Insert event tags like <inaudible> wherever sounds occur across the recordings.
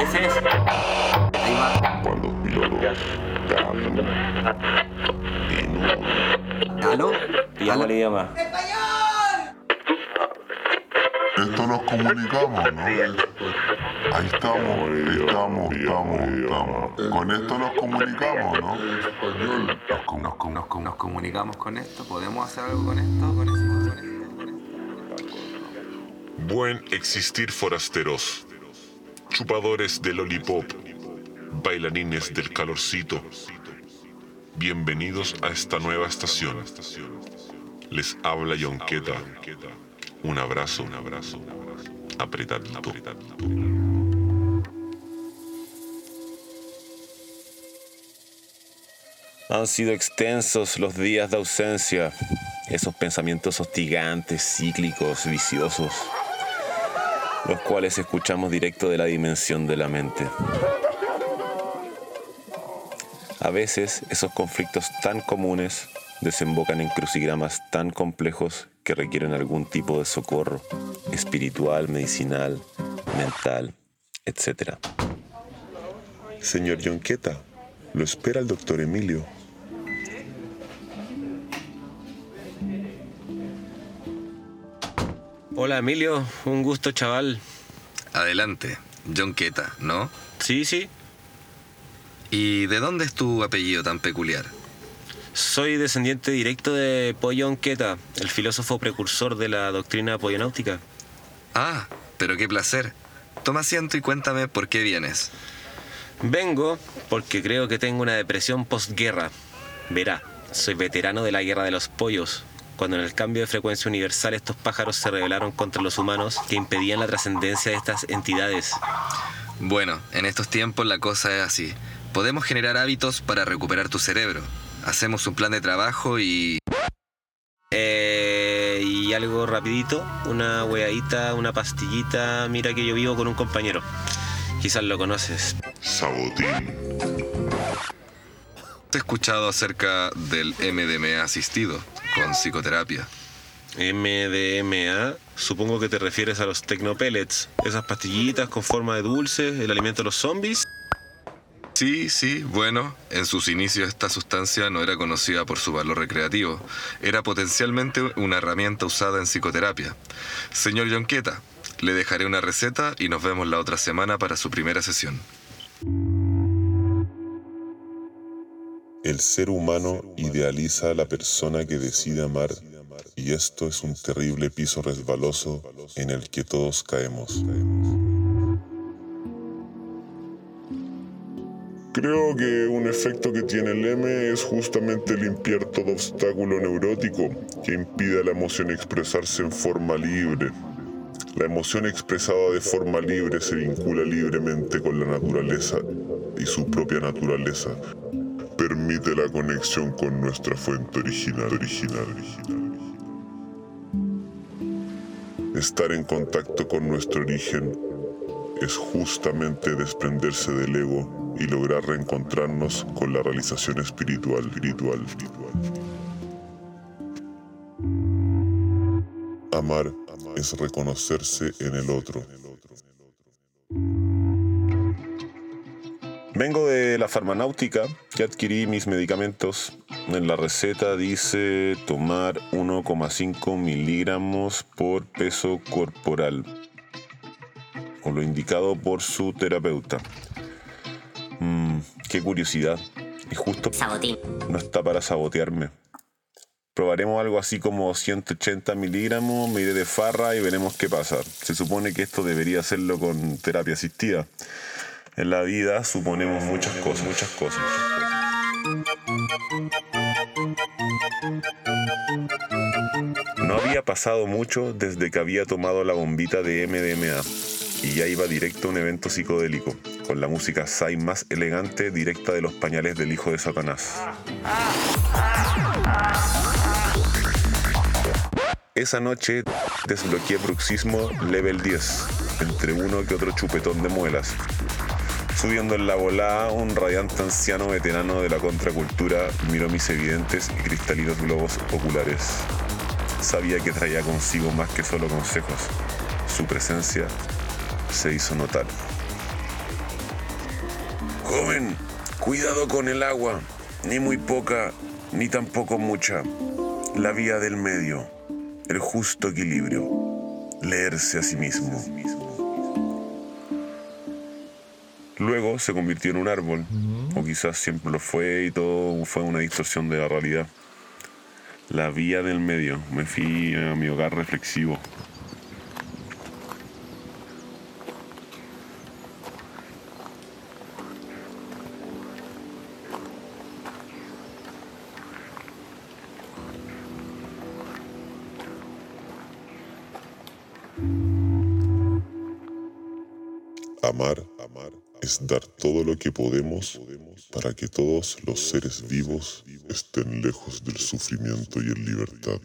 Ese es. Cuando los pilotos cantan en un ¿Aló? ¿Y ¿Cómo aló? le llama? Esto nos comunicamos, ¿no? Ahí estamos, ahí estamos, estamos, estamos. Con esto nos comunicamos, ¿no? Nos, com- nos com- nos com- nos comunicamos con esto. ¿Podemos hacer algo con esto? ¿Con esto? ¿Con esto? ¿Con esto? Buen existir forasteros, chupadores de lollipop, bailarines del calorcito. Bienvenidos a esta nueva estación. Les habla Yonqueta. Un abrazo, un abrazo, apretadito. Han sido extensos los días de ausencia, esos pensamientos hostigantes, cíclicos, viciosos, los cuales escuchamos directo de la dimensión de la mente. A veces esos conflictos tan comunes desembocan en crucigramas tan complejos que requieren algún tipo de socorro espiritual, medicinal, mental, etc. Señor Yonqueta, lo espera el doctor Emilio. Hola Emilio, un gusto chaval. Adelante, John Queta, ¿no? Sí, sí, ¿Y de dónde es tu apellido tan peculiar? soy descendiente directo de Pollón Queta, el filósofo precursor de la doctrina pollonáutica. Ah, pero qué placer. Toma asiento y cuéntame por qué vienes. Vengo porque creo que tengo una depresión postguerra. Verá, soy veterano de la guerra de los pollos, cuando en el cambio de frecuencia universal estos pájaros se rebelaron contra los humanos que impedían la trascendencia de estas entidades. Bueno, en estos tiempos la cosa es así. Podemos generar hábitos para recuperar tu cerebro. Hacemos un plan de trabajo y... Eh, y algo rapidito, una weadita, una pastillita. Mira que yo vivo con un compañero. Quizás lo conoces. Sabotín. He escuchado acerca del MDMA asistido con psicoterapia. MDMA, supongo que te refieres a los Tecnopellets, esas pastillitas con forma de dulce, el alimento de los zombies. Sí, sí, bueno, en sus inicios esta sustancia no era conocida por su valor recreativo, era potencialmente una herramienta usada en psicoterapia. Señor Yonqueta, le dejaré una receta y nos vemos la otra semana para su primera sesión. El ser humano idealiza a la persona que decide amar y esto es un terrible piso resbaloso en el que todos caemos. Creo que un efecto que tiene el M es justamente limpiar todo obstáculo neurótico que impide a la emoción expresarse en forma libre. La emoción expresada de forma libre se vincula libremente con la naturaleza y su propia naturaleza permite la conexión con nuestra fuente original, original, original. Estar en contacto con nuestro origen es justamente desprenderse del ego y lograr reencontrarnos con la realización espiritual, espiritual, espiritual. Amar es reconocerse en el otro. Vengo de la farmanáutica, ya adquirí mis medicamentos. En la receta dice tomar 1,5 miligramos por peso corporal, o lo indicado por su terapeuta. Mm, qué curiosidad. Y justo Sabotín. no está para sabotearme. Probaremos algo así como 180 miligramos, me iré de farra y veremos qué pasa. Se supone que esto debería hacerlo con terapia asistida. En la vida suponemos muchas cosas, muchas cosas. No había pasado mucho desde que había tomado la bombita de MDMA y ya iba directo a un evento psicodélico, con la música Sai más elegante directa de los pañales del hijo de Satanás. Esa noche desbloqueé bruxismo level 10, entre uno que otro chupetón de muelas. Subiendo en la volada, un radiante anciano veterano de la contracultura miró mis evidentes y cristalinos globos oculares. Sabía que traía consigo más que solo consejos. Su presencia se hizo notar. Joven, cuidado con el agua, ni muy poca, ni tampoco mucha. La vía del medio, el justo equilibrio, leerse a sí mismo. Luego se convirtió en un árbol, o quizás siempre lo fue y todo fue una distorsión de la realidad. La vía del medio, me fui a mi hogar reflexivo. Amar, amar es dar todo lo que podemos para que todos los seres vivos estén lejos del sufrimiento y en libertad.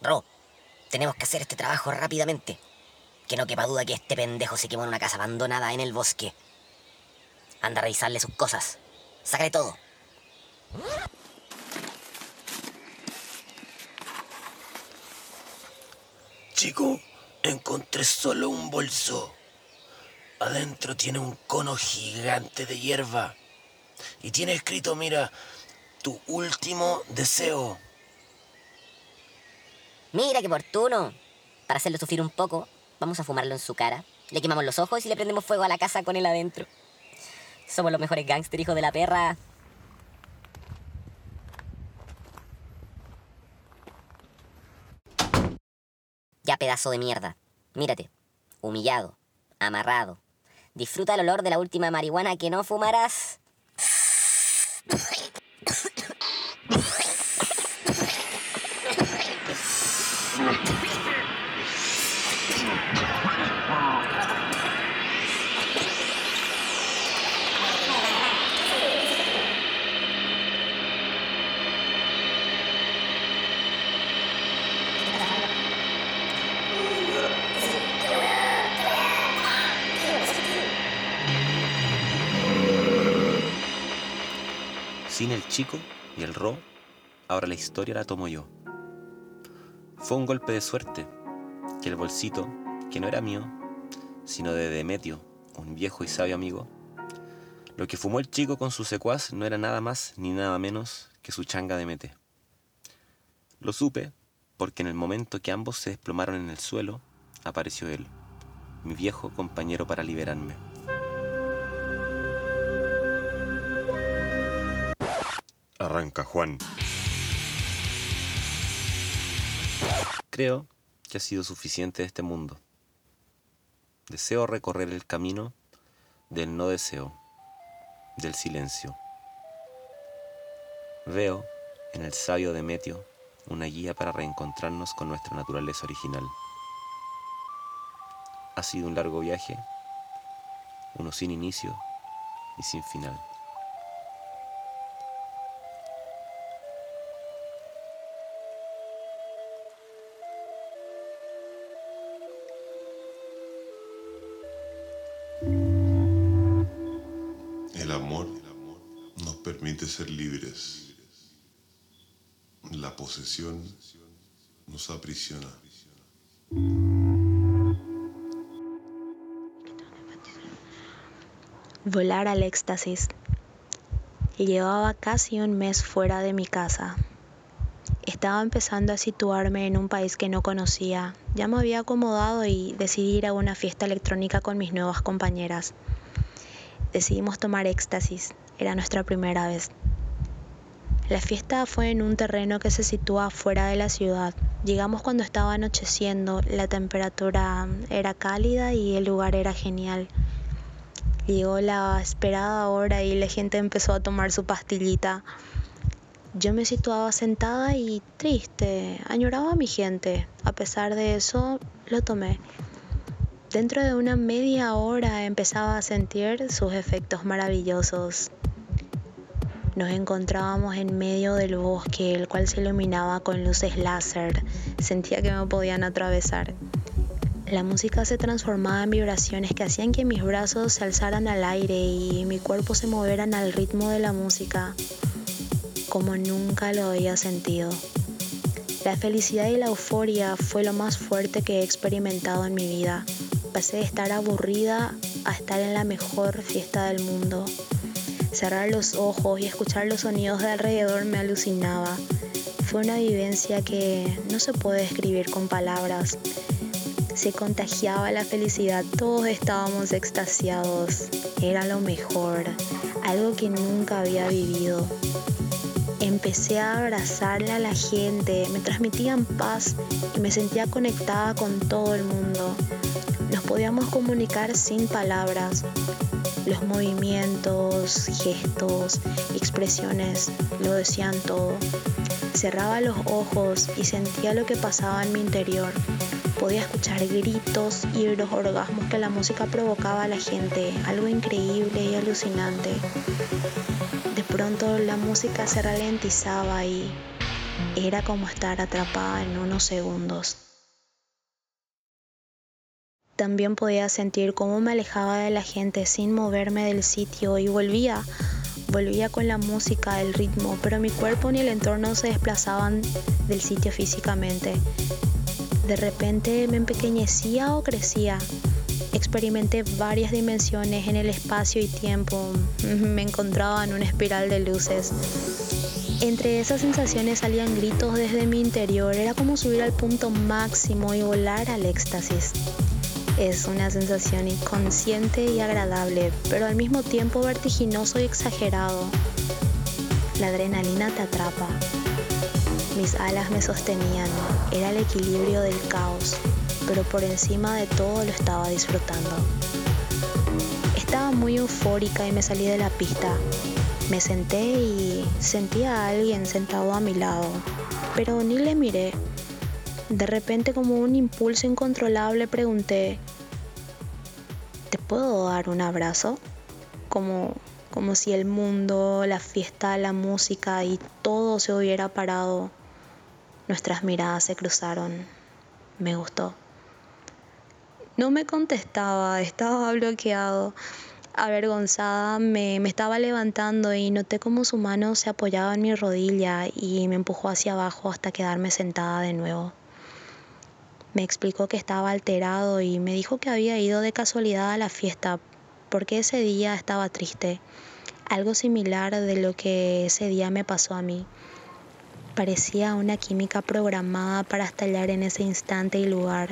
Ro, tenemos que hacer este trabajo rápidamente. Que no quepa duda que este pendejo se quemó en una casa abandonada en el bosque. Anda a revisarle sus cosas. Sácale todo. Chico, encontré solo un bolso. Adentro tiene un cono gigante de hierba. Y tiene escrito, mira, tu último deseo. Mira qué oportuno. Para hacerlo sufrir un poco, vamos a fumarlo en su cara. Le quemamos los ojos y le prendemos fuego a la casa con él adentro. Somos los mejores gángster, hijos de la perra. Ya pedazo de mierda. Mírate. Humillado. Amarrado. Disfruta el olor de la última marihuana que no fumarás. <laughs> chico y el ro, ahora la historia la tomo yo. Fue un golpe de suerte que el bolsito, que no era mío, sino de Demetio, un viejo y sabio amigo, lo que fumó el chico con su secuaz no era nada más ni nada menos que su changa de mete. Lo supe porque en el momento que ambos se desplomaron en el suelo, apareció él, mi viejo compañero para liberarme. Arranca, Juan. Creo que ha sido suficiente este mundo. Deseo recorrer el camino del no deseo, del silencio. Veo en el sabio Demetio una guía para reencontrarnos con nuestra naturaleza original. Ha sido un largo viaje, uno sin inicio y sin final. Permite ser libres. La posesión nos aprisiona. Volar al éxtasis. Llevaba casi un mes fuera de mi casa. Estaba empezando a situarme en un país que no conocía. Ya me había acomodado y decidí ir a una fiesta electrónica con mis nuevas compañeras. Decidimos tomar éxtasis. Era nuestra primera vez. La fiesta fue en un terreno que se sitúa fuera de la ciudad. Llegamos cuando estaba anocheciendo, la temperatura era cálida y el lugar era genial. Llegó la esperada hora y la gente empezó a tomar su pastillita. Yo me situaba sentada y triste, añoraba a mi gente. A pesar de eso, lo tomé. Dentro de una media hora empezaba a sentir sus efectos maravillosos. Nos encontrábamos en medio del bosque, el cual se iluminaba con luces láser. Sentía que me podían atravesar. La música se transformaba en vibraciones que hacían que mis brazos se alzaran al aire y mi cuerpo se movieran al ritmo de la música, como nunca lo había sentido. La felicidad y la euforia fue lo más fuerte que he experimentado en mi vida. Pasé de estar aburrida a estar en la mejor fiesta del mundo. Cerrar los ojos y escuchar los sonidos de alrededor me alucinaba. Fue una vivencia que no se puede describir con palabras. Se contagiaba la felicidad, todos estábamos extasiados. Era lo mejor, algo que nunca había vivido. Empecé a abrazarle a la gente, me transmitían paz y me sentía conectada con todo el mundo. Nos podíamos comunicar sin palabras. Los movimientos, gestos, expresiones lo decían todo. Cerraba los ojos y sentía lo que pasaba en mi interior. Podía escuchar gritos y los orgasmos que la música provocaba a la gente, algo increíble y alucinante. De pronto la música se ralentizaba y era como estar atrapada en unos segundos. También podía sentir cómo me alejaba de la gente sin moverme del sitio y volvía, volvía con la música, el ritmo, pero mi cuerpo ni el entorno se desplazaban del sitio físicamente. De repente me empequeñecía o crecía. Experimenté varias dimensiones en el espacio y tiempo. <laughs> Me encontraba en una espiral de luces. Entre esas sensaciones salían gritos desde mi interior. Era como subir al punto máximo y volar al éxtasis. Es una sensación inconsciente y agradable, pero al mismo tiempo vertiginoso y exagerado. La adrenalina te atrapa. Mis alas me sostenían, era el equilibrio del caos, pero por encima de todo lo estaba disfrutando. Estaba muy eufórica y me salí de la pista. Me senté y sentí a alguien sentado a mi lado, pero ni le miré. De repente, como un impulso incontrolable, pregunté, ¿te puedo dar un abrazo? Como, como si el mundo, la fiesta, la música y todo se hubiera parado. Nuestras miradas se cruzaron. Me gustó. No me contestaba, <laughs> estaba bloqueado. Avergonzada me, me, estaba levantando y noté como su mano se apoyaba en mi rodilla y me empujó hacia abajo hasta quedarme sentada de nuevo. Me explicó que estaba alterado y me dijo que había ido de casualidad a la fiesta porque ese día estaba triste. Algo similar de lo que ese día me pasó a mí. Parecía una química programada para estallar en ese instante y lugar.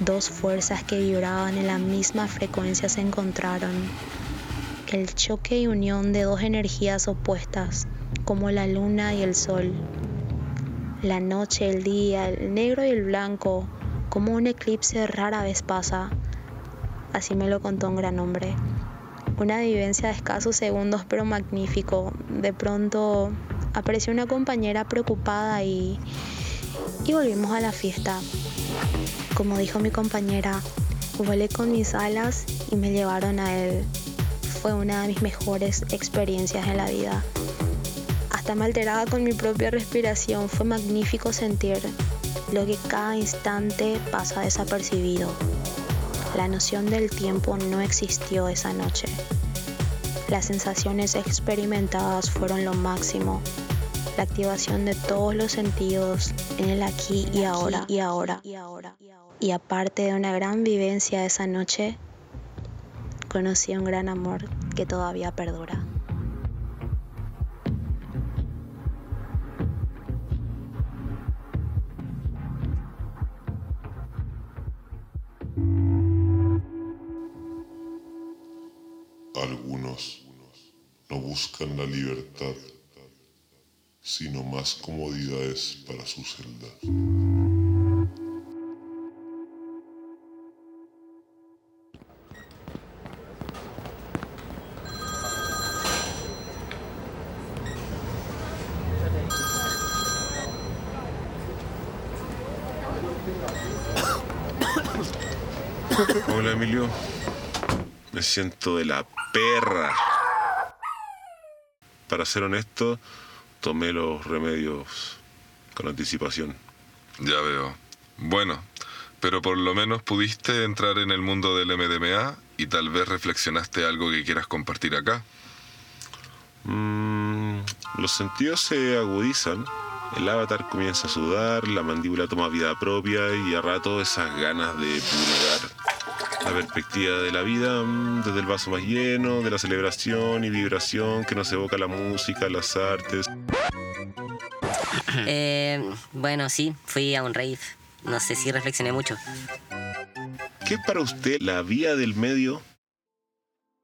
Dos fuerzas que vibraban en la misma frecuencia se encontraron. El choque y unión de dos energías opuestas, como la luna y el sol la noche, el día, el negro y el blanco, como un eclipse rara vez pasa. Así me lo contó un gran hombre. Una vivencia de escasos segundos pero magnífico. De pronto apareció una compañera preocupada y, y volvimos a la fiesta. Como dijo mi compañera, volé con mis alas y me llevaron a él. Fue una de mis mejores experiencias en la vida. Hasta me alteraba con mi propia respiración. Fue magnífico sentir lo que cada instante pasa desapercibido. La noción del tiempo no existió esa noche. Las sensaciones experimentadas fueron lo máximo. La activación de todos los sentidos en el aquí y ahora y ahora y ahora. Y aparte de una gran vivencia esa noche, conocí un gran amor que todavía perdura. Buscan la libertad, sino más comodidades para su celda. Hola Emilio. Me siento de la perra. Para ser honesto, tomé los remedios con anticipación. Ya veo. Bueno, pero por lo menos pudiste entrar en el mundo del MDMA y tal vez reflexionaste algo que quieras compartir acá. Mm, los sentidos se agudizan. El avatar comienza a sudar, la mandíbula toma vida propia y a rato esas ganas de pulgar. La perspectiva de la vida mm, desde el vaso más lleno, de la celebración y vibración que nos evoca la música, las artes. Eh, bueno, sí, fui a un rave. No sé si reflexioné mucho. ¿Qué es para usted la vía del medio?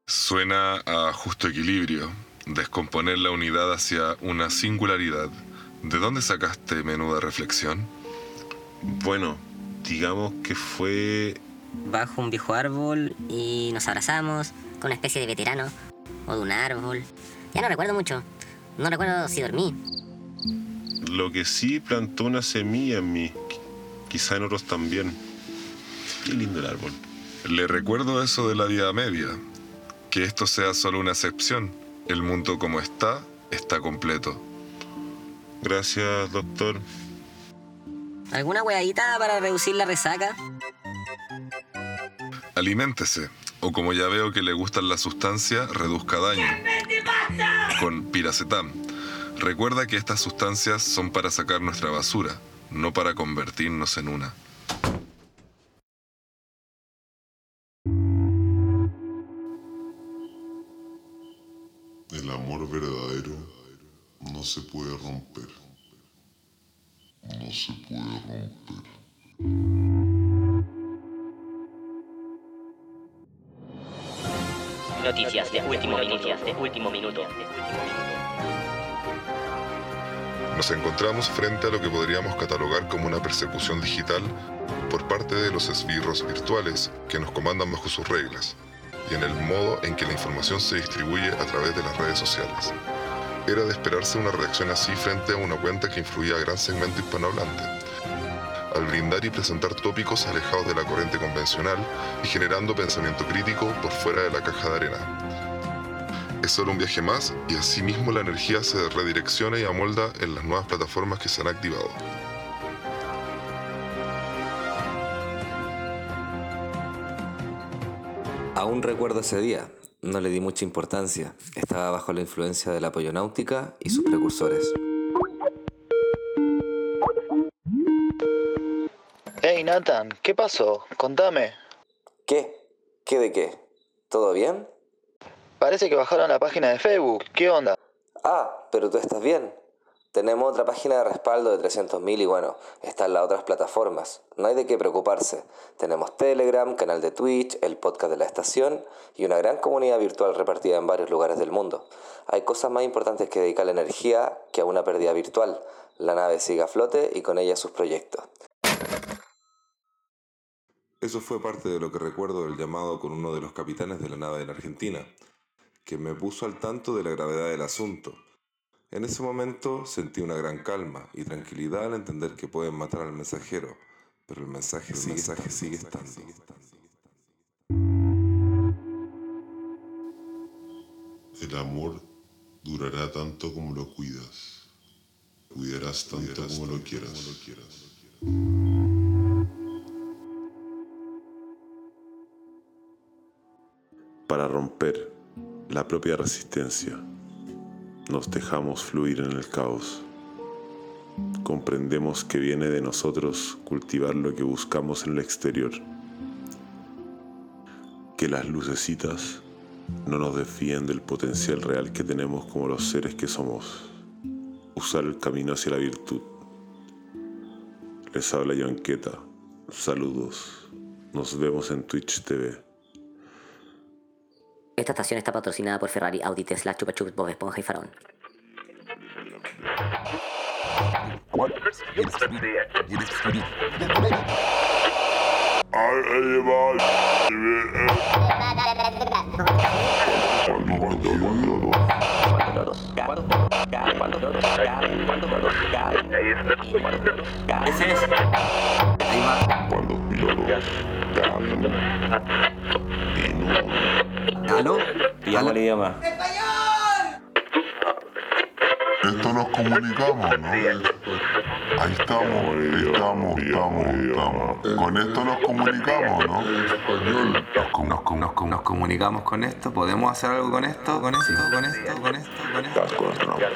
Suena a justo equilibrio, descomponer la unidad hacia una singularidad. ¿De dónde sacaste menuda reflexión? Bueno, digamos que fue Bajo un viejo árbol y nos abrazamos con una especie de veterano o de un árbol. Ya no recuerdo mucho. No recuerdo si dormí. lo que sí plantó una semilla en mí. Qu- Quizá en otros también. Qué lindo el árbol. Le recuerdo eso de la vida media, que esto sea solo una excepción. El mundo como está, está completo. Gracias, doctor. ¿Alguna hueadita para reducir la resaca? Aliméntese, o como ya veo que le gustan las sustancias, reduzca daño. Con piracetam. Recuerda que estas sustancias son para sacar nuestra basura, no para convertirnos en una. El amor verdadero no se puede romper. No se puede romper. Noticias de último minuto. de último minuto. Nos encontramos frente a lo que podríamos catalogar como una persecución digital por parte de los esbirros virtuales que nos comandan bajo sus reglas y en el modo en que la información se distribuye a través de las redes sociales. Era de esperarse una reacción así frente a una cuenta que influía a gran segmento hispanohablante, al brindar y presentar tópicos alejados de la corriente convencional y generando pensamiento crítico por fuera de la caja de arena. Es solo un viaje más y asimismo la energía se redirecciona y amolda en las nuevas plataformas que se han activado. Aún recuerdo ese día. No le di mucha importancia. Estaba bajo la influencia de la pollonáutica y sus precursores. Hey Nathan, ¿qué pasó? Contame. ¿Qué? ¿Qué de qué? ¿Todo bien? Parece que bajaron la página de Facebook. ¿Qué onda? Ah, pero tú estás bien. Tenemos otra página de respaldo de 300.000 y bueno, están las otras plataformas. No hay de qué preocuparse. Tenemos Telegram, canal de Twitch, el podcast de la estación y una gran comunidad virtual repartida en varios lugares del mundo. Hay cosas más importantes que dedicar la energía que a una pérdida virtual. La nave sigue a flote y con ella sus proyectos. Eso fue parte de lo que recuerdo del llamado con uno de los capitanes de la nave de la Argentina, que me puso al tanto de la gravedad del asunto. En ese momento sentí una gran calma y tranquilidad al entender que pueden matar al mensajero, pero el mensaje, sigue, mensaje sigue estando. El amor durará tanto como lo cuidas. Cuidarás tanto como lo quieras. Para romper la propia resistencia, nos dejamos fluir en el caos. Comprendemos que viene de nosotros cultivar lo que buscamos en el exterior. Que las lucecitas no nos desvíen del potencial real que tenemos como los seres que somos. Usar el camino hacia la virtud. Les habla Yonqueta. Saludos. Nos vemos en Twitch TV. Esta estación está patrocinada por Ferrari, Audi, Tesla, Chupa Chups, Bob Esponja y Faraón. Ahí va. ¿Cuántos pilotos? ¿Aló? Pillamos el idioma. Esto nos comunicamos, ¿no? Ahí estamos, estamos, estamos, estamos. Con esto nos comunicamos, ¿no? Nos, com- nos com- nos com- nos comunicamos con esto, podemos hacer algo con esto, con esto, con esto, con esto, con esto. Con astronauta.